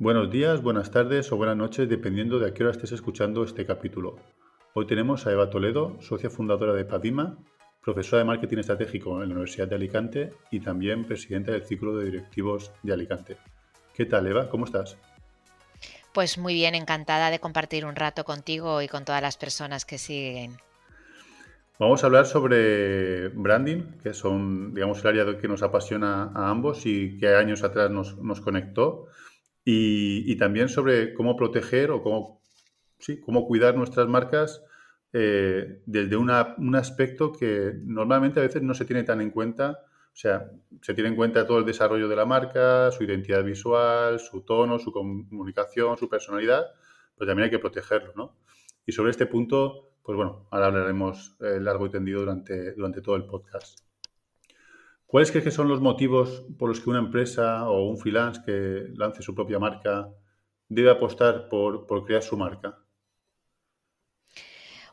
Buenos días, buenas tardes o buenas noches, dependiendo de a qué hora estés escuchando este capítulo. Hoy tenemos a Eva Toledo, socia fundadora de Padima, profesora de marketing estratégico en la Universidad de Alicante y también presidenta del ciclo de directivos de Alicante. ¿Qué tal, Eva? ¿Cómo estás? Pues muy bien, encantada de compartir un rato contigo y con todas las personas que siguen. Vamos a hablar sobre branding, que son, digamos, el área que nos apasiona a ambos y que años atrás nos, nos conectó y, también sobre cómo proteger o cómo, sí, cómo cuidar nuestras marcas eh, desde un aspecto que normalmente a veces no se tiene tan en cuenta. O sea, se tiene en cuenta todo el desarrollo de la marca, su identidad visual, su tono, su comunicación, su personalidad, pero también hay que protegerlo, ¿no? Y sobre este punto, pues bueno, ahora hablaremos eh, largo y tendido durante, durante todo el podcast. ¿Cuáles crees que son los motivos por los que una empresa o un freelance que lance su propia marca debe apostar por, por crear su marca?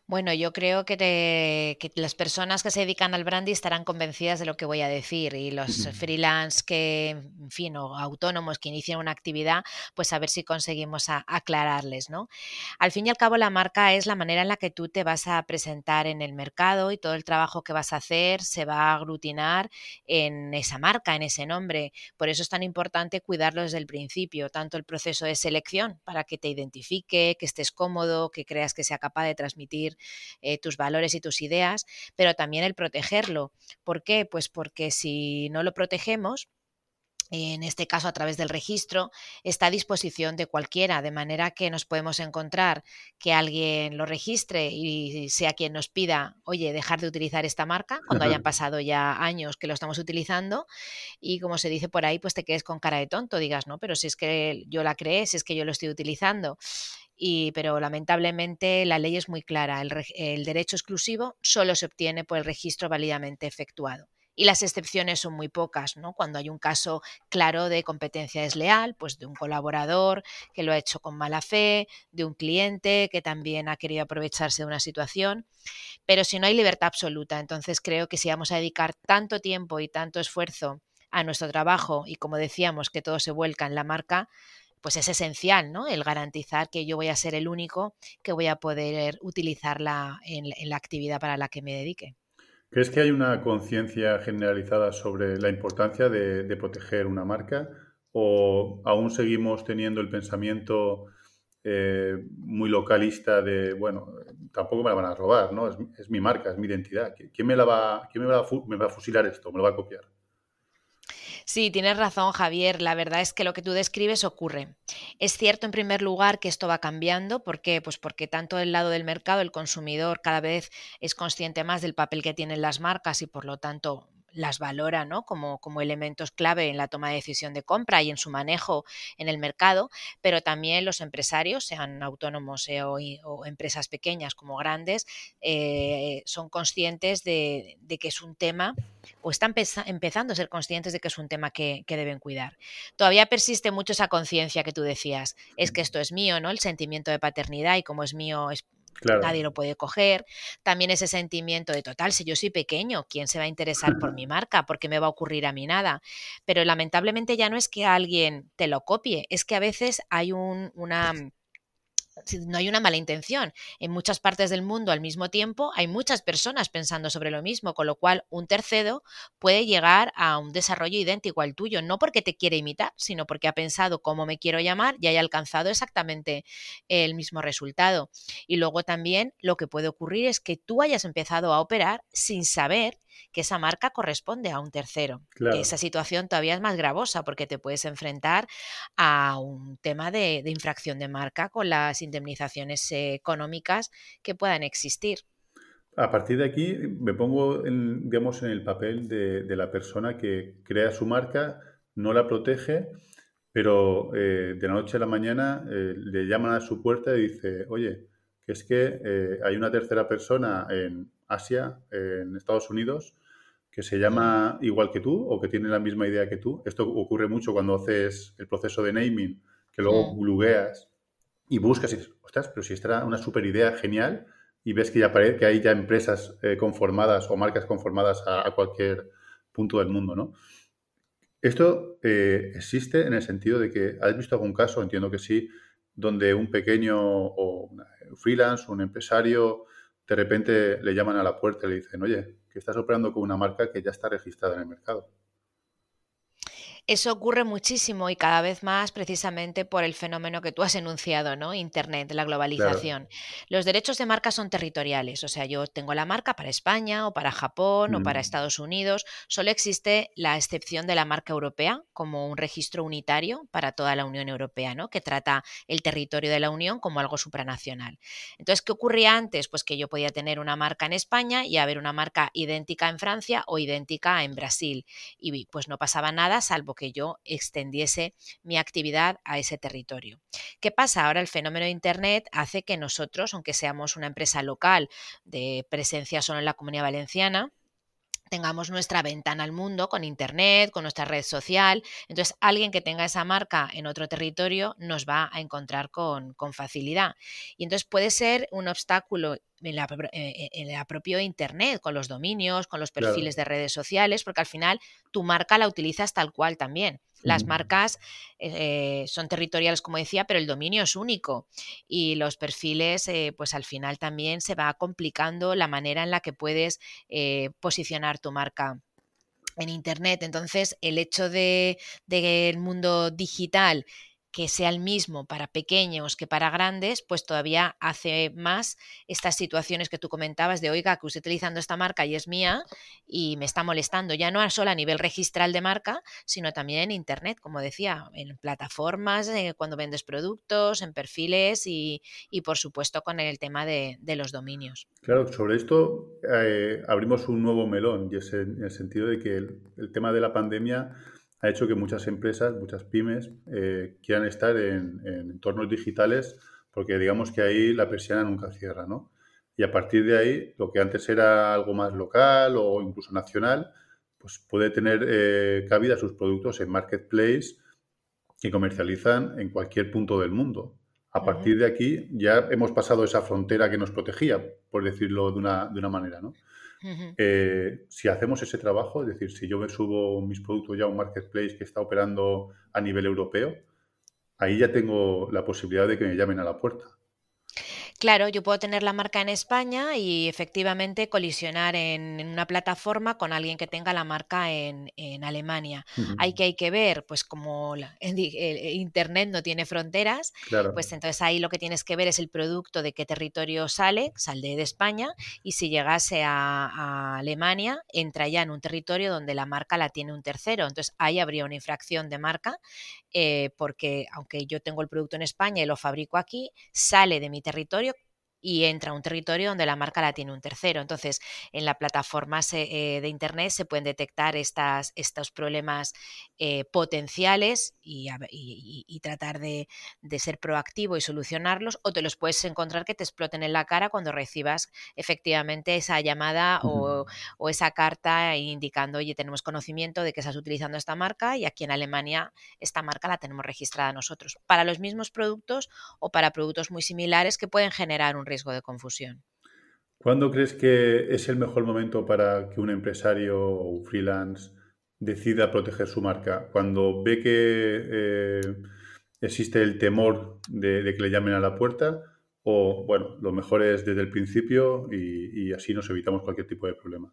Bueno, yo creo que, las personas que se dedican al branding estarán convencidas de lo que voy a decir y los freelance que, en fin, o autónomos que inician una actividad, pues a ver si conseguimos aclararles, ¿no? Al fin y al cabo, la marca es la manera en la que tú te vas a presentar en el mercado y todo el trabajo que vas a hacer se va a aglutinar en esa marca, en ese nombre. Por eso es tan importante cuidarlo desde el principio, tanto el proceso de selección para que te identifique, que estés cómodo, que creas que sea capaz de transmitir eh, tus valores y tus ideas, pero también el protegerlo. ¿Por qué? Pues porque si no lo protegemos, en este caso a través del registro, está a disposición de cualquiera, de manera que nos podemos encontrar que alguien lo registre y sea quien nos pida, oye, dejar de utilizar esta marca, cuando hayan pasado ya años que lo estamos utilizando, y como se dice por ahí, pues te quedes con cara de tonto, digas, no, pero si es que yo la creé, si es que yo lo estoy utilizando pero lamentablemente la ley es muy clara. El, derecho exclusivo solo se obtiene por el registro válidamente efectuado. Y las excepciones son muy pocas, ¿no? Cuando hay un caso claro de competencia desleal, pues de un colaborador que lo ha hecho con mala fe, de un cliente que también ha querido aprovecharse de una situación. Pero si no hay libertad absoluta, entonces creo que si vamos a dedicar tanto tiempo y tanto esfuerzo a nuestro trabajo y como decíamos que todo se vuelca en la marca, pues es esencial, ¿no? El garantizar que yo voy a ser el único que voy a poder utilizarla en, la actividad para la que me dedique. ¿Crees que hay una conciencia generalizada sobre la importancia de, proteger una marca o aún seguimos teniendo el pensamiento eh, muy localista de, bueno, tampoco me la van a robar, ¿no? Es, mi marca, es mi identidad. ¿Quién me va, quién me va, me va a fusilar esto? ¿Me lo va a copiar? Sí, tienes razón, Javier. La verdad es que lo que tú describes ocurre. Es cierto, en primer lugar, que esto va cambiando. ¿Por qué? Pues porque tanto el lado del mercado, el consumidor, cada vez es consciente más del papel que tienen las marcas y, por lo tanto, las valora ¿no? como, como elementos clave en la toma de decisión de compra y en su manejo en el mercado, pero también los empresarios, sean autónomos eh, o, empresas pequeñas como grandes, eh, son conscientes de, que es un tema o están empezando a ser conscientes de que es un tema que, que deben cuidar. Todavía persiste mucho esa conciencia que tú decías, es que esto es mío, ¿no? El sentimiento de paternidad y como es mío es Nadie lo puede coger. También ese sentimiento de total, si yo soy pequeño, ¿quién se va a interesar por mi marca? ¿Por qué me va a ocurrir a mí nada? Pero lamentablemente ya no es que alguien te lo copie, es que a veces hay un, una no hay una mala intención. En muchas partes del mundo al mismo tiempo hay muchas personas pensando sobre lo mismo, con lo cual un tercero puede llegar a un desarrollo idéntico al tuyo, no porque te quiere imitar, sino porque ha pensado cómo me quiero llamar y haya alcanzado exactamente el mismo resultado. Y luego también lo que puede ocurrir es que tú hayas empezado a operar sin saber que esa marca corresponde a un tercero. esa situación todavía es más gravosa porque te puedes enfrentar a un tema de, infracción de marca con las indemnizaciones económicas que puedan existir. A partir de aquí me pongo, en, digamos, en el papel de, la persona que crea su marca, no la protege, pero eh, de la noche a la mañana eh, le llaman a su puerta y dice, oye, que es que eh, hay una tercera persona en Asia, en Estados Unidos, que se llama igual que tú o que tiene la misma idea que tú. Esto ocurre mucho cuando haces el proceso de naming, que luego blugueas y buscas y dices, ostras, pero si esta era una super idea genial y ves que ya parece que hay ya empresas eh, conformadas o marcas conformadas a, cualquier punto del mundo, ¿no? Esto eh, existe en el sentido de que, ¿has visto algún caso? Entiendo que sí, donde un pequeño o freelance, un empresario, de repente le llaman a la puerta y le dicen, oye, que estás operando con una marca que ya está registrada en el mercado. Eso ocurre muchísimo y cada vez más precisamente por el fenómeno que tú has enunciado, ¿no? Internet, la globalización. Los derechos de marca son territoriales, o sea, yo tengo la marca para España o para Japón o para mm. Estados Unidos. Solo existe la excepción de la marca europea como un registro unitario para toda la Unión Europea, ¿no? Que trata el territorio de la Unión como algo supranacional. Entonces, ¿qué ocurría antes? Pues que yo podía tener una marca en España y haber una marca idéntica en Francia o idéntica en Brasil. Y pues no pasaba nada salvo que yo extendiese mi actividad a ese territorio. ¿Qué pasa? Ahora el fenómeno de Internet hace que nosotros, aunque seamos una empresa local de presencia solo en la comunidad valenciana, tengamos nuestra ventana al mundo con internet, con nuestra red social. Entonces, alguien que tenga esa marca en otro territorio nos va a encontrar con, con facilidad. Y entonces puede ser un obstáculo en la, eh, en propio Internet, con los dominios, con los perfiles de redes sociales, porque al final tu marca la utilizas tal cual también. Las marcas eh, son territoriales, como decía, pero el dominio es único y los perfiles, eh, pues al final también se va complicando la manera en la que puedes posicionar tu marca en Internet. Entonces, el hecho de, de el mundo digital que sea el mismo para pequeños que para grandes, pues todavía hace más estas situaciones que tú comentabas de, oiga, que estoy utilizando esta marca y es mía y me está molestando, ya no solo a nivel registral de marca, sino también en Internet, como decía, en plataformas, eh, cuando vendes productos, en perfiles y, por supuesto con el tema de, los dominios. Claro, sobre esto eh, abrimos un nuevo melón y es en, el sentido de que el tema de la pandemia ha hecho que muchas empresas, muchas pymes, eh, quieran estar en, entornos digitales porque digamos que ahí la persiana nunca cierra, ¿no? Y a partir de ahí, lo que antes era algo más local o incluso nacional, pues puede tener eh, cabida sus productos en marketplace que comercializan en cualquier punto del mundo. A partir de aquí ya hemos pasado esa frontera que nos protegía, por decirlo de una, de una manera, ¿no? Eh, si hacemos ese trabajo, es decir, si yo me subo mis productos ya a un marketplace que está operando a nivel europeo, ahí ya tengo la posibilidad de que me llamen a la puerta. Claro, yo puedo tener la marca en España y efectivamente colisionar en, una plataforma con alguien que tenga la marca en, Alemania. Hay que hay que ver, pues como el, Internet no tiene fronteras, pues entonces ahí lo que tienes que ver es el producto de qué territorio sale, sale de España, y si llegase a, Alemania, entra ya en un territorio donde la marca la tiene un tercero. Entonces ahí habría una infracción de marca, eh, porque aunque yo tengo el producto en España y lo fabrico aquí, sale de mi territorio y entra a un territorio donde la marca la tiene un tercero. Entonces, en la plataforma eh, de Internet se pueden detectar estas, estos problemas eh, potenciales y, tratar de, ser proactivo y solucionarlos, o te los puedes encontrar que te exploten en la cara cuando recibas efectivamente esa llamada o, o, esa carta indicando, oye, tenemos conocimiento de que estás utilizando esta marca y aquí en Alemania esta marca la tenemos registrada nosotros. Para los mismos productos o para productos muy similares que pueden generar un riesgo riesgo de confusión. ¿Cuándo crees que es el mejor momento para que un empresario o un freelance decida proteger su marca? Cuando ve que eh, existe el temor de, que le llamen a la puerta o, bueno, lo mejor es desde el principio y así nos evitamos cualquier tipo de problema.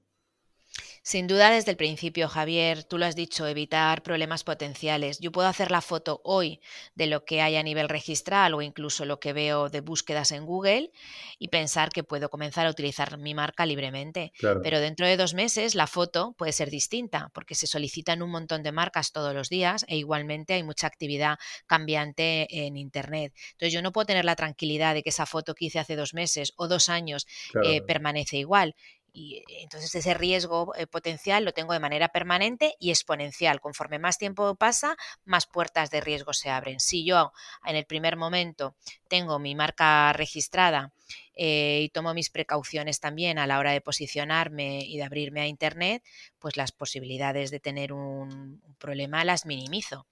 Sin duda, desde el principio, Javier, tú lo has dicho, evitar problemas potenciales. Yo puedo hacer la foto hoy de lo que hay a nivel registral o incluso lo que veo de búsquedas en Google y pensar que puedo comenzar a utilizar mi marca libremente. Pero dentro de dos meses la foto puede ser distinta porque se solicitan un montón de marcas todos los días e igualmente hay mucha actividad cambiante en Internet. Entonces yo no puedo tener la tranquilidad de que esa foto que hice hace dos meses o dos años eh, permanece igual y eh, entonces ese riesgo eh, potencial lo tengo de manera permanente y exponencial. Conforme más tiempo pasa, más puertas de riesgo se abren. Si yo en el primer momento tengo mi marca registrada eh, y tomo mis precauciones también a la hora de posicionarme y de abrirme a Internet, pues las posibilidades de tener un problema las minimizo.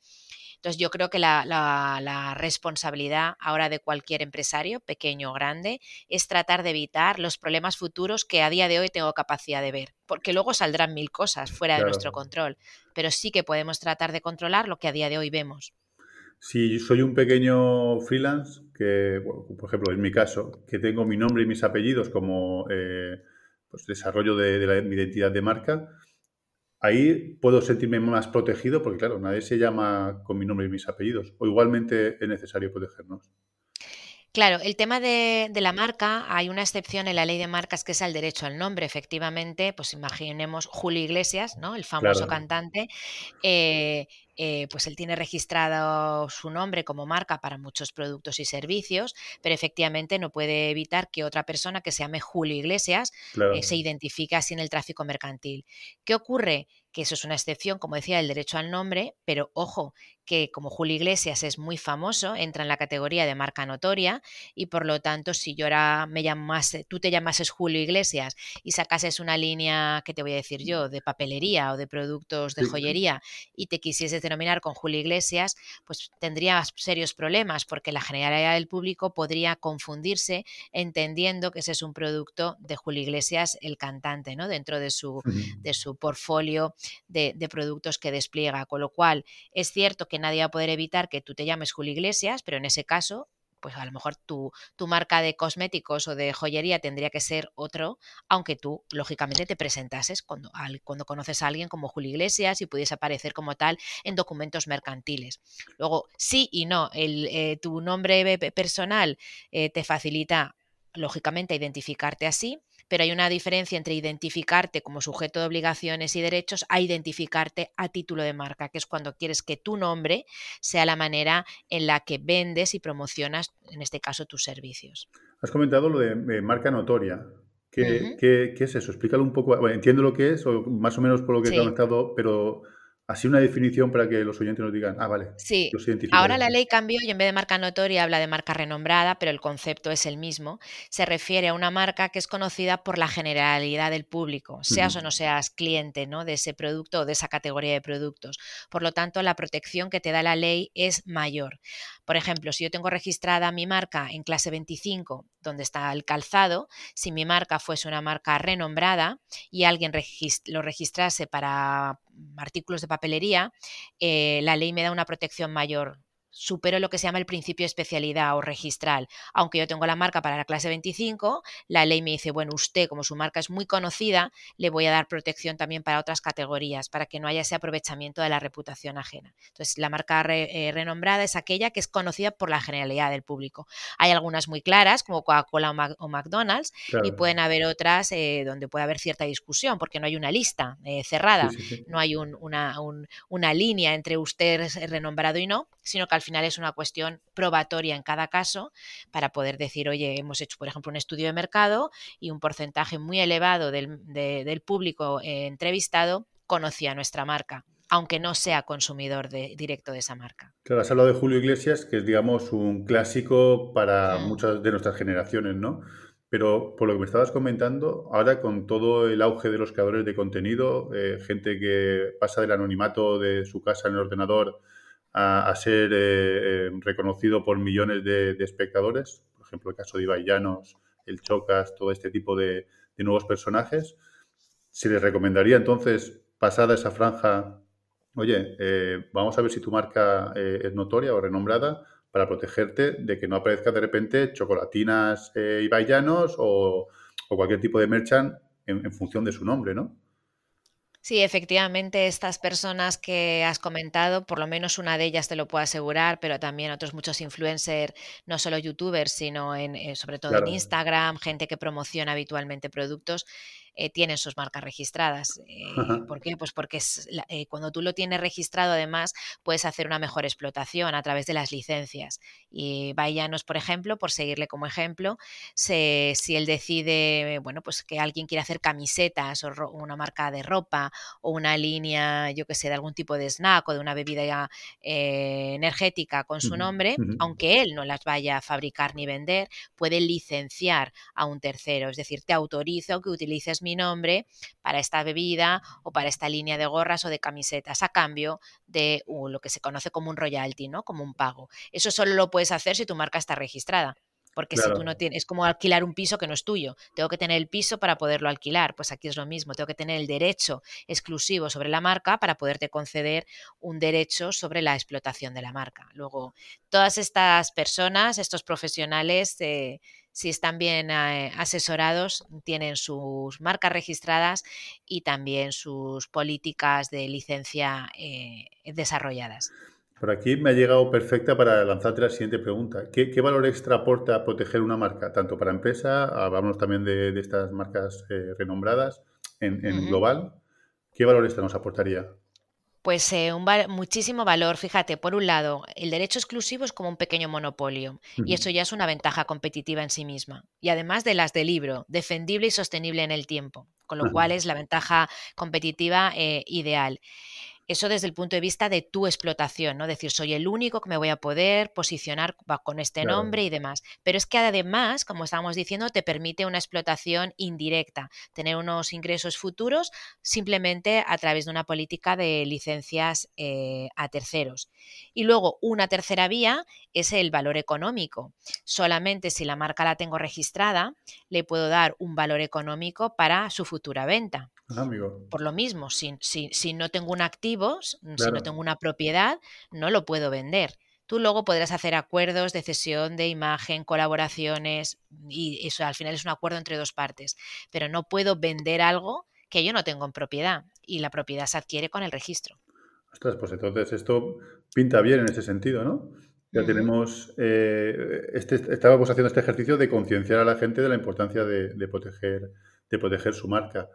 Entonces yo creo que la, la, responsabilidad ahora de cualquier empresario, pequeño o grande, es tratar de evitar los problemas futuros que a día de hoy tengo capacidad de ver, porque luego saldrán mil cosas fuera de nuestro control, pero sí que podemos tratar de controlar lo que a día de hoy vemos. Si soy un pequeño freelance, que, por ejemplo, en mi caso, que tengo mi nombre y mis apellidos como eh, pues, desarrollo de, mi identidad de marca, ahí puedo sentirme más protegido porque, claro, nadie se llama con mi nombre y mis apellidos. O igualmente es necesario protegernos. Claro, el tema de, la marca, hay una excepción en la ley de marcas que es el derecho al nombre. Efectivamente, pues imaginemos Julio Iglesias, ¿no? El famoso cantante. Eh, eh, pues él tiene registrado su nombre como marca para muchos productos y servicios, pero efectivamente no puede evitar que otra persona que se llame Julio Iglesias eh, se identifique así en el tráfico mercantil. ¿Qué ocurre? Que eso es una excepción, como decía, del derecho al nombre, pero ojo, que como Julio Iglesias es muy famoso, entra en la categoría de marca notoria y por lo tanto, si yo ahora me llamase, tú te llamases Julio Iglesias y sacases una línea, ¿qué te voy a decir yo?, de papelería o de productos de joyería y te quisieses denominar con Julio Iglesias, pues tendrías serios problemas porque la generalidad del público podría confundirse entendiendo que ese es un producto de Julio Iglesias, el cantante, ¿no? Dentro de su, de su portfolio de, de productos que despliega. Con lo cual, es cierto que nadie va a poder evitar que tú te llames Julio Iglesias, pero en ese caso pues a lo mejor tu, tu, marca de cosméticos o de joyería tendría que ser otro, aunque tú, lógicamente, te presentases cuando, cuando conoces a alguien como Julio Iglesias y pudiese aparecer como tal en documentos mercantiles. Luego, sí y no, el, eh, tu nombre personal eh, te facilita, lógicamente, identificarte así, pero hay una diferencia entre identificarte como sujeto de obligaciones y derechos a identificarte a título de marca, que es cuando quieres que tu nombre sea la manera en la que vendes y promocionas, en este caso, tus servicios. Has comentado lo de marca notoria. ¿Qué, es eso? Explícalo un poco. entiendo lo que es, o más o menos por lo que he comentado, pero Así una definición para que los oyentes nos digan, ah, vale. Sí, ahora la ley cambió y en vez de marca notoria habla de marca renombrada, pero el concepto es el mismo. Se refiere a una marca que es conocida por la generalidad del público, seas o no seas cliente ¿no? de ese producto o de esa categoría de productos. Por lo tanto, la protección que te da la ley es mayor. Por ejemplo, si yo tengo registrada mi marca en clase 25, donde está el calzado, si mi marca fuese una marca renombrada y alguien lo registrase para artículos de papelería, eh, la ley me da una protección mayor supero lo que se llama el principio de especialidad o registral. Aunque yo tengo la marca para la clase 25, la ley me dice, bueno, usted como su marca es muy conocida, le voy a dar protección también para otras categorías, para que no haya ese aprovechamiento de la reputación ajena. Entonces, la marca eh, renombrada es aquella que es conocida por la generalidad del público. Hay algunas muy claras, como Coca-Cola o, McDonald's, y pueden haber otras eh, donde puede haber cierta discusión, porque no hay una lista eh, cerrada, no hay una, una línea entre usted renombrado y no, sino que al final es una cuestión probatoria en cada caso para poder decir, oye, hemos hecho, por ejemplo, un estudio de mercado y un porcentaje muy elevado del, público eh, entrevistado conocía nuestra marca aunque no sea consumidor directo de esa marca. Claro, has hablado de Julio Iglesias, que es, digamos, un clásico para muchas de nuestras generaciones, ¿no? Pero por lo que me estabas comentando, ahora con todo el auge de los creadores de contenido, eh, gente que pasa del anonimato de su casa en el ordenador a, ser eh, eh, reconocido por millones de, espectadores, por ejemplo el caso de Ibai el Chocas, todo este tipo de, nuevos personajes, se les recomendaría entonces, pasada esa franja, oye, eh, vamos a ver si tu marca es notoria o renombrada para protegerte de que no aparezca de repente chocolatinas Llanos o, cualquier tipo de merchant en función de su nombre, ¿no? Sí, efectivamente, estas personas que has comentado, por lo menos una de ellas te lo puedo asegurar, pero también otros muchos influencers, no solo youtubers, sino en, eh, sobre todo en Instagram, gente que promociona habitualmente productos, eh, tienen sus marcas registradas. Eh, ¿Por qué? Pues porque eh, cuando tú lo tienes registrado, además, puedes hacer una mejor explotación a través de las licencias. Y Vallanos, por ejemplo, por seguirle como ejemplo, si él decide, bueno, pues que alguien quiere hacer camisetas o una marca de ropa o una línea, yo que sé, de algún tipo de snack o de una bebida energética con su nombre, aunque él no las vaya a fabricar ni vender, puede licenciar a un tercero. Es decir, te autorizo que utilices mi mi nombre para esta bebida o para esta línea de gorras o de camisetas a cambio de uh, lo que se conoce como un royalty, ¿no? Como un pago. Eso solo lo puedes hacer si tu marca está registrada. Porque si tú no tienes, es como alquilar un piso que no es tuyo. Tengo que tener el piso para poderlo alquilar. Pues aquí es lo mismo. Tengo que tener el derecho exclusivo sobre la marca para poderte conceder un derecho sobre la explotación de la marca. Luego, todas estas personas, estos profesionales, eh, si están bien eh, asesorados, tienen sus marcas registradas y también sus políticas de licencia eh, desarrolladas. Por aquí me ha llegado perfecta para lanzarte la siguiente pregunta. ¿Qué, valor extra aporta proteger una marca, tanto para empresa, hablamos también de, estas marcas eh, renombradas en, global? ¿Qué valor extra nos aportaría? Pues eh, un muchísimo valor. Fíjate, por un lado, el derecho exclusivo es como un pequeño monopolio y eso ya es una ventaja competitiva en sí misma. Y además de las de libro, defendible y sostenible en el tiempo, con lo cual es la ventaja competitiva eh, ideal. Eso desde el punto de vista de tu explotación, ¿no? Decir, soy el único que me voy a poder posicionar con este nombre y demás. Pero es que además, como estábamos diciendo, te permite una explotación indirecta, tener unos ingresos futuros simplemente a través de una política de licencias eh, a terceros. Y luego, una tercera vía es el valor económico. Solamente si la marca la tengo registrada, le puedo dar un valor económico para su futura venta. Ah, Por lo mismo, si, si, no tengo un activo, si no tengo una propiedad, no lo puedo vender. Tú luego podrás hacer acuerdos de cesión de imagen, colaboraciones, y eso al final es un acuerdo entre dos partes. Pero no puedo vender algo que yo no tengo en propiedad, y la propiedad se adquiere con el registro. Ostras, pues entonces esto pinta bien en ese sentido, ¿no? Ya tenemos, eh, este, estábamos haciendo este ejercicio de concienciar a la gente de la importancia de, proteger, de proteger su marca.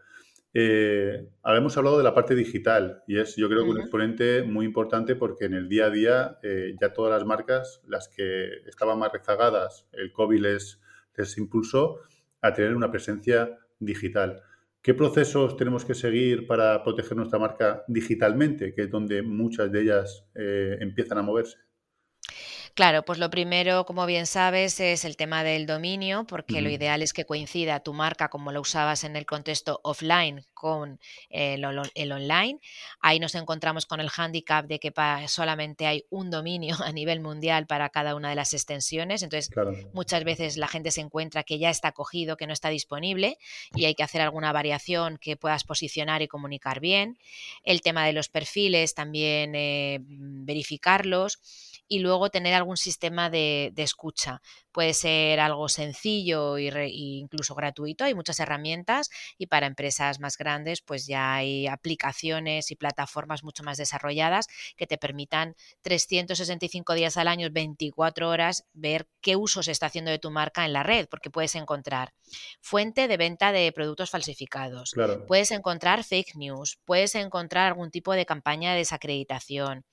Eh, ahora hemos hablado de la parte digital y es yo creo que un exponente muy importante porque en el día a día eh, ya todas las marcas, las que estaban más rezagadas, el COVID les, les impulsó a tener una presencia digital. ¿Qué procesos tenemos que seguir para proteger nuestra marca digitalmente, que es donde muchas de ellas eh, empiezan a moverse? Claro, pues lo primero, como bien sabes, es el tema del dominio, porque lo ideal es que coincida tu marca como lo usabas en el contexto offline con el, online. Ahí nos encontramos con el handicap de que solamente hay un dominio a nivel mundial para cada una de las extensiones. Entonces, muchas veces la gente se encuentra que ya está cogido, que no está disponible y hay que hacer alguna variación que puedas posicionar y comunicar bien. El tema de los perfiles, también eh, verificarlos y luego tener algún sistema de, escucha. Puede ser algo sencillo e incluso gratuito, hay muchas herramientas y para empresas más grandes pues ya hay aplicaciones y plataformas mucho más desarrolladas que te permitan 365 días al año, 24 horas, ver qué uso se está haciendo de tu marca en la red, porque puedes encontrar fuente de venta de productos falsificados, puedes encontrar fake news, puedes encontrar algún tipo de campaña de desacreditación,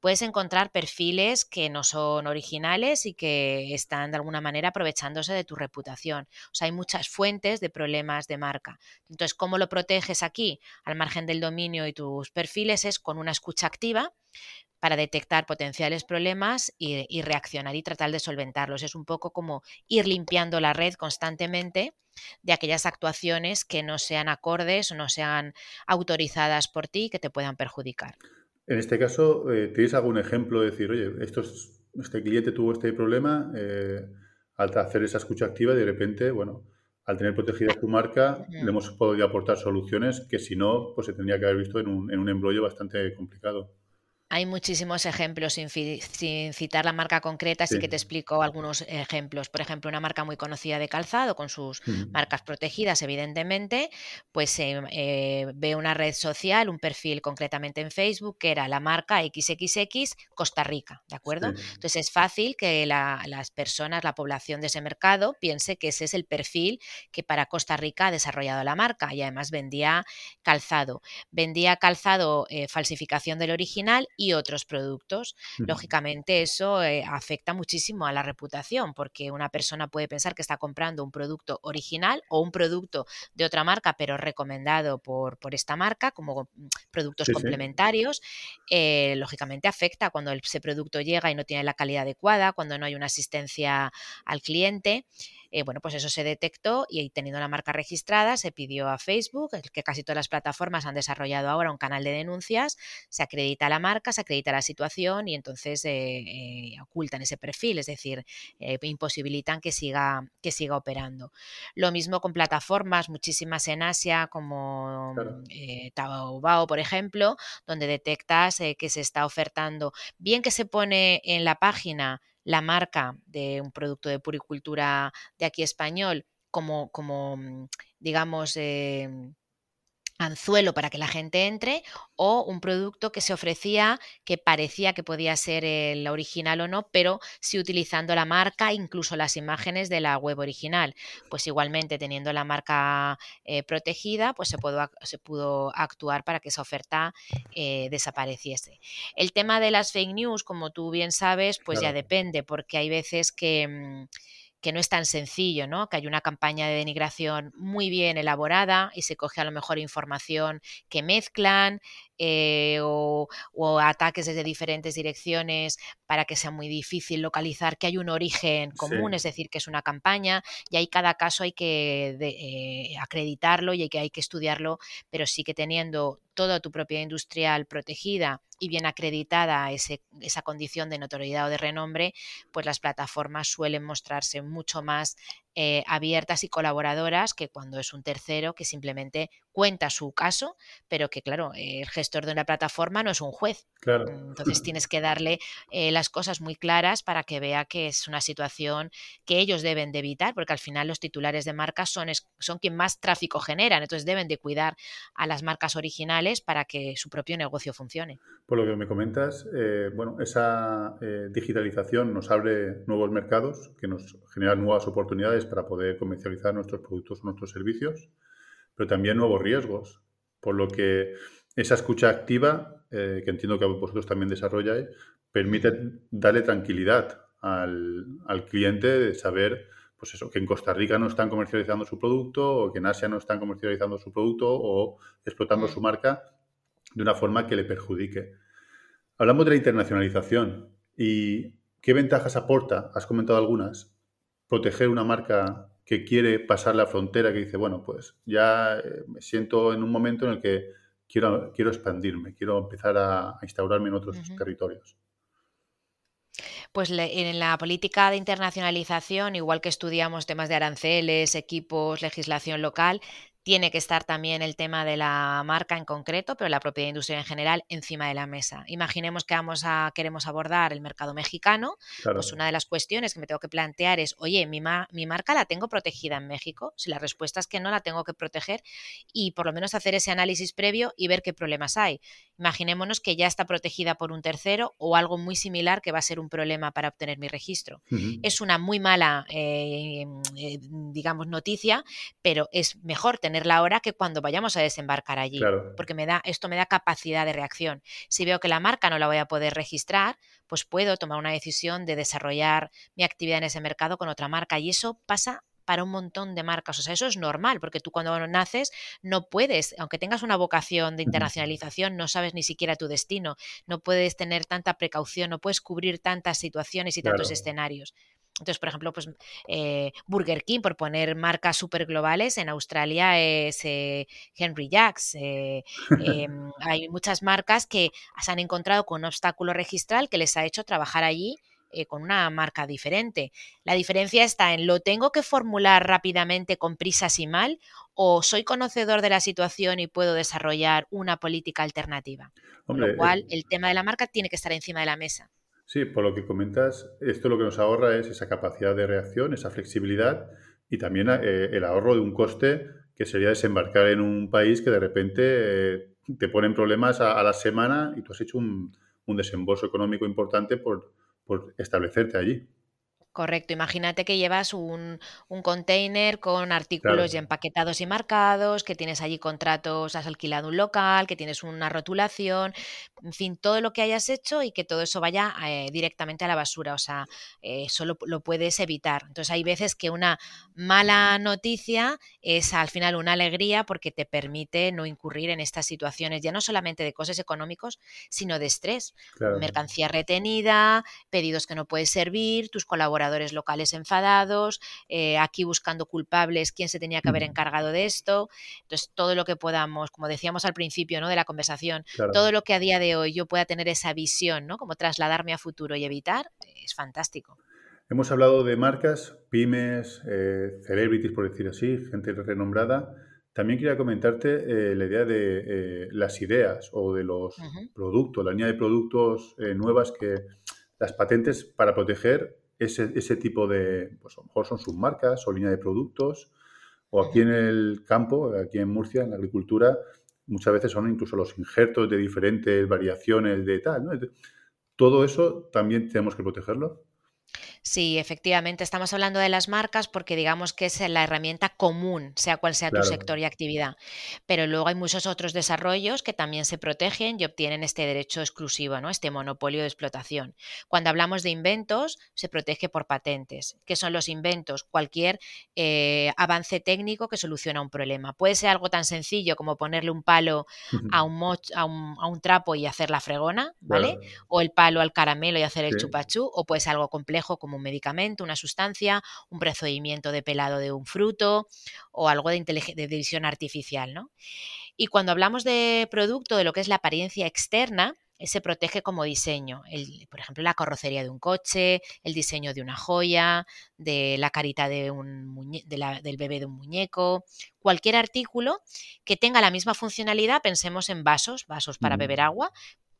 puedes encontrar perfiles que no son originales y que están de alguna manera aprovechándose de tu reputación. O sea, hay muchas fuentes de problemas de marca. Entonces, ¿cómo lo proteges aquí? Al margen del dominio y tus perfiles es con una escucha activa para detectar potenciales problemas y, reaccionar y tratar de solventarlos. Es un poco como ir limpiando la red constantemente de aquellas actuaciones que no sean acordes o no sean autorizadas por ti y que te puedan perjudicar. En este caso, eh, ¿tienes algún ejemplo de decir, oye, este cliente tuvo este problema eh, al hacer esa escucha activa de repente, bueno, al tener protegida su marca, le hemos podido aportar soluciones que si no, pues se tendría que haber visto en un, en un embrollo bastante complicado. Hay muchísimos ejemplos sin, citar la marca concreta, así que te explico algunos ejemplos. Por ejemplo, una marca muy conocida de calzado, con sus marcas protegidas, evidentemente, pues eh, ve una red social, un perfil concretamente en Facebook, que era la marca XXX Costa Rica, ¿de acuerdo? Entonces es fácil que las personas, la población de ese mercado, piense que ese es el perfil que para Costa Rica ha desarrollado la marca y además vendía calzado. Vendía calzado, eh, falsificación del original y otros productos. Lógicamente eso eh, afecta muchísimo a la reputación porque una persona puede pensar que está comprando un producto original o un producto de otra marca pero recomendado por, por esta marca como mm, productos complementarios. Eh, lógicamente afecta cuando ese producto llega y no tiene la calidad adecuada, cuando no hay una asistencia al cliente. Eh, bueno, pues eso se detectó y teniendo la marca registrada se pidió a Facebook, que casi todas las plataformas han desarrollado ahora un canal de denuncias, se acredita la marca, se acredita la situación y entonces ocultan ese perfil, es decir, imposibilitan que siga, que siga operando. Lo mismo con plataformas, muchísimas en Asia como Taobao, por ejemplo, donde detectas que se está ofertando, bien que se pone en la página la marca de un producto de puricultura de aquí español como, como mm, digamos, em, anzuelo para que la gente entre o un producto que se ofrecía que parecía que podía ser el original o no, pero sí utilizando la marca, incluso las imágenes de la web original. Pues igualmente teniendo la marca eh, protegida, pues se pudo, se pudo, actuar para que esa oferta eh, desapareciese. El tema de las fake news, como tú bien sabes, pues ya depende, porque hay veces que... Mm, que no es tan sencillo, ¿no? Que hay una campaña de denigración muy bien elaborada y se coge a lo mejor información que mezclan eh, o, ataques desde diferentes direcciones para que sea muy difícil localizar que hay un origen común, es decir, que es una campaña y ahí cada caso hay que eh, acreditarlo y hay que, hay que estudiarlo, pero sí que teniendo toda tu propiedad industrial protegida y bien acreditada ese, esa condición de notoriedad o de renombre, pues las plataformas suelen mostrarse mucho más eh, abiertas y colaboradoras que cuando es un tercero que simplemente cuenta su caso, pero que claro, el gestor de una plataforma no es un juez. Claro. Entonces tienes que darle eh, las cosas muy claras para que vea que es una situación que ellos deben de evitar, porque al final los titulares de marcas son, son quien más tráfico generan, entonces deben de cuidar a las marcas originales para que su propio negocio funcione. Por lo que me comentas, eh, bueno, esa digitalización nos abre nuevos mercados que nos generan nuevas oportunidades para poder comercializar nuestros productos o nuestros servicios, pero también nuevos riesgos, por lo que esa escucha activa, eh, que entiendo que vosotros también desarrolláis, permite darle tranquilidad al, cliente de saber pues eso, que en Costa Rica no están comercializando su producto o que en Asia no están comercializando su producto o explotando su marca de una forma que le perjudique. Hablamos de la internacionalización y qué ventajas aporta, has comentado algunas, proteger una marca que quiere pasar la frontera, que dice, bueno, pues ya eh, me siento en un momento en el que quiero, quiero expandirme, quiero empezar a, instaurarme en otros territorios? Pues en la política de internacionalización, igual que estudiamos temas de aranceles, equipos, legislación local, tiene que estar también el tema de la marca en concreto, pero la propiedad industrial en general encima de la mesa. Imaginemos que vamos a, queremos abordar el mercado mexicano, pues una de las cuestiones que me tengo que plantear es, oye, mi, mi marca la tengo protegida en México. Si la respuesta es que no la tengo que proteger y por lo menos hacer ese análisis previo y ver qué problemas hay. Imaginémonos que ya está protegida por un tercero o algo muy similar que va a ser un problema para obtener mi registro. Es una muy mala, eh, eh, digamos, noticia, pero es mejor tener tenerla ahora que cuando vayamos a desembarcar allí, porque me da, esto me da capacidad de reacción. Si veo que la marca no la voy a poder registrar, pues puedo tomar una decisión de desarrollar mi actividad en ese mercado con otra marca y eso pasa para un montón de marcas. O sea, eso es normal, porque tú cuando naces no puedes, aunque tengas una vocación de internacionalización, no sabes ni siquiera tu destino, no puedes tener tanta precaución, no puedes cubrir tantas situaciones y tantos escenarios. Entonces, por ejemplo, pues eh, Burger King, por poner marcas súper globales, en Australia es eh, Henry Jacks. Eh, em, hay muchas marcas que se han encontrado con un obstáculo registral que les ha hecho trabajar allí con una marca diferente. La diferencia está en lo tengo que formular rápidamente con prisas y mal o soy conocedor de la situación y puedo desarrollar una política alternativa. con lo cual, el tema de la marca tiene que estar encima de la mesa. Sí, por lo que comentas, esto lo que nos ahorra es esa capacidad de reacción, esa flexibilidad y también eh, el ahorro de un coste que sería desembarcar en un país que de repente eh, te ponen problemas a, la semana y tú has hecho un, desembolso económico importante por establecerte allí. Correcto, imagínate que llevas un, un container con artículos ya empaquetados y marcados, que tienes allí contratos, has alquilado un local, que tienes una rotulación, en fin, todo lo que hayas hecho y que todo eso vaya eh, directamente a la basura, o sea, eh, solo lo puedes evitar. Entonces hay veces que una mala noticia es al final una alegría porque te permite no incurrir en estas situaciones, ya no solamente de costes económicos, sino de estrés. Mercancía retenida, pedidos que no puedes servir, tus colaboradores colaboradores locales enfadados, eh, aquí buscando culpables, quién se tenía que haber encargado de esto. Entonces, todo lo que podamos, como decíamos al principio ¿no? de la conversación, todo lo que a día de hoy yo pueda tener esa visión, ¿no? como trasladarme a futuro y evitar, es fantástico. Hemos hablado de marcas, pymes, eh, celebrities, por decir así, gente renombrada. También quería comentarte eh, la idea de eh, las ideas o de los productos, la línea de productos nuevas que las patentes para proteger ese, ese, tipo de, pues a lo mejor son submarcas o línea de productos, o aquí en el campo, aquí en Murcia, en la agricultura, muchas veces son incluso los injertos de diferentes variaciones de tal. ¿no? Todo eso también tenemos que protegerlo. Sí, efectivamente, estamos hablando de las marcas porque digamos que es la herramienta común, sea cual sea tu sector y actividad. Pero luego hay muchos otros desarrollos que también se protegen y obtienen este derecho exclusivo, ¿no? Este monopolio de explotación. Cuando hablamos de inventos, se protege por patentes. ¿Qué son los inventos? Cualquier eh, avance técnico que soluciona un problema. Puede ser algo tan sencillo como ponerle un palo a un, a un, trapo y hacer la fregona, ¿vale? O el palo al caramelo y hacer el chupachú, o puede ser algo complejo como un medicamento, una sustancia, un procedimiento de pelado de un fruto o algo de, de división artificial. ¿no? Y cuando hablamos de producto, de lo que es la apariencia externa, se protege como diseño. por ejemplo, la carrocería de un coche, el diseño de una joya, de la carita de un del bebé de un muñeco, cualquier artículo que tenga la misma funcionalidad, pensemos en vasos, vasos para beber agua,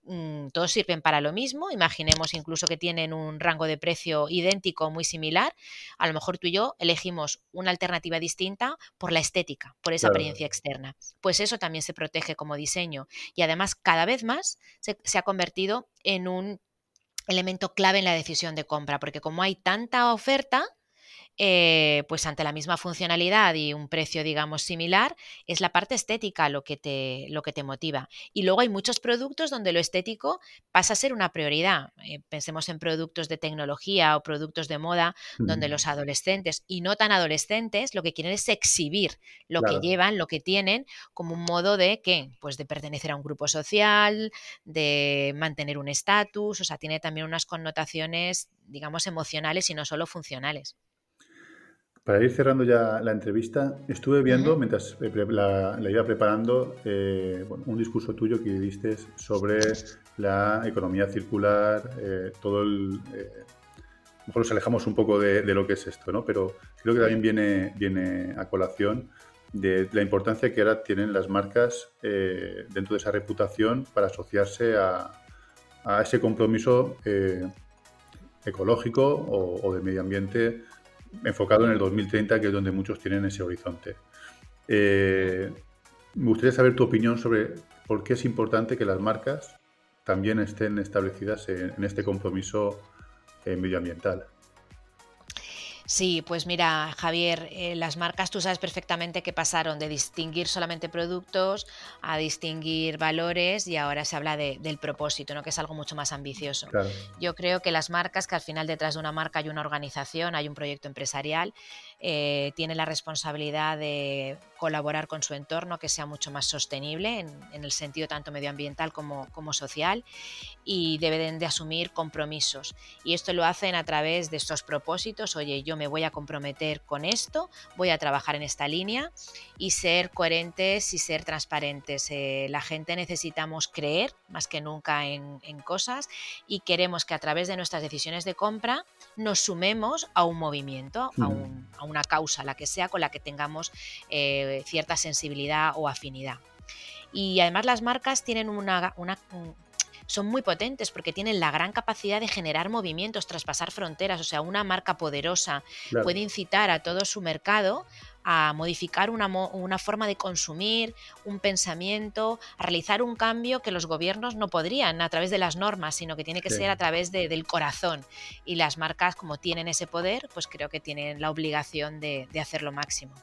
Mm, todos sirven para lo mismo. Imaginemos incluso que tienen un rango de precio idéntico muy similar. A lo mejor tú y yo elegimos una alternativa distinta por la estética, por esa apariencia externa. Pues eso también se protege como diseño. Y además, cada vez más se, se ha convertido en un elemento clave en la decisión de compra, porque como hay tanta oferta, eh, pues ante la misma funcionalidad y un precio, digamos, similar, es la parte estética lo que, te, lo que te motiva. Y luego hay muchos productos donde lo estético pasa a ser una prioridad. Eh, pensemos en productos de tecnología o productos de moda, donde los adolescentes y no tan adolescentes lo que quieren es exhibir lo que llevan, lo que tienen, como un modo de ¿qué? Pues de pertenecer a un grupo social, de mantener un estatus, o sea, tiene también unas connotaciones, digamos, emocionales y no solo funcionales. Para ir cerrando ya la entrevista, estuve viendo, mientras la, iba preparando, eh, un discurso tuyo que diste sobre la economía circular, eh, todo el... Eh, a mejor nos alejamos un poco de, lo que es esto, ¿no? Pero creo que también viene, viene a colación de la importancia que ahora tienen las marcas dentro de esa reputación para asociarse a, ese compromiso ecológico o de medio ambiente enfocado en el 2030, que es donde muchos tienen ese horizonte. Eh, me gustaría saber tu opinión sobre por qué es importante que las marcas también estén establecidas en, este compromiso eh, medioambiental. Sí, pues mira, Javier, eh, las marcas tú sabes perfectamente que pasaron de distinguir solamente productos a distinguir valores y ahora se habla del propósito, ¿no? que es algo mucho más ambicioso. Yo creo que las marcas, que al final detrás de una marca hay una organización, hay un proyecto empresarial, eh, tiene la responsabilidad de colaborar con su entorno, que sea mucho más sostenible en, el sentido tanto medioambiental como, como, social y deben de asumir compromisos. Y esto lo hacen a través de estos propósitos, oye, yo me voy a comprometer con esto, voy a trabajar en esta línea y ser coherentes y ser transparentes. Eh, la gente necesitamos creer más que nunca en, cosas y queremos que a través de nuestras decisiones de compra nos sumemos a un movimiento, a, a una causa, la que sea con la que tengamos eh, cierta sensibilidad o afinidad. Y además las marcas tienen una, son muy potentes porque tienen la gran capacidad de generar movimientos, traspasar fronteras. O sea, una marca poderosa puede incitar a todo su mercado a modificar una, una, forma de consumir, un pensamiento, a realizar un cambio que los gobiernos no podrían a través de las normas, sino que tiene que ser a través del corazón. Y las marcas, como tienen ese poder, pues creo que tienen la obligación de, de hacer lo máximo.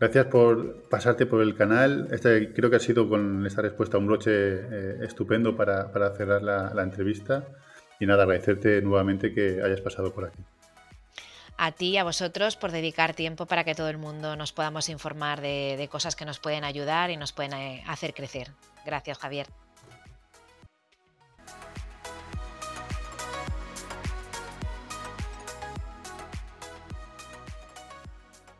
Gracias por pasarte por el canal. Este, creo que ha sido con esta respuesta un broche eh, estupendo para, para cerrar la, la entrevista. Y nada, agradecerte nuevamente que hayas pasado por aquí a ti y a vosotros por dedicar tiempo para que todo el mundo nos podamos informar de, cosas que nos pueden ayudar y nos pueden eh, hacer crecer. Gracias, Javier.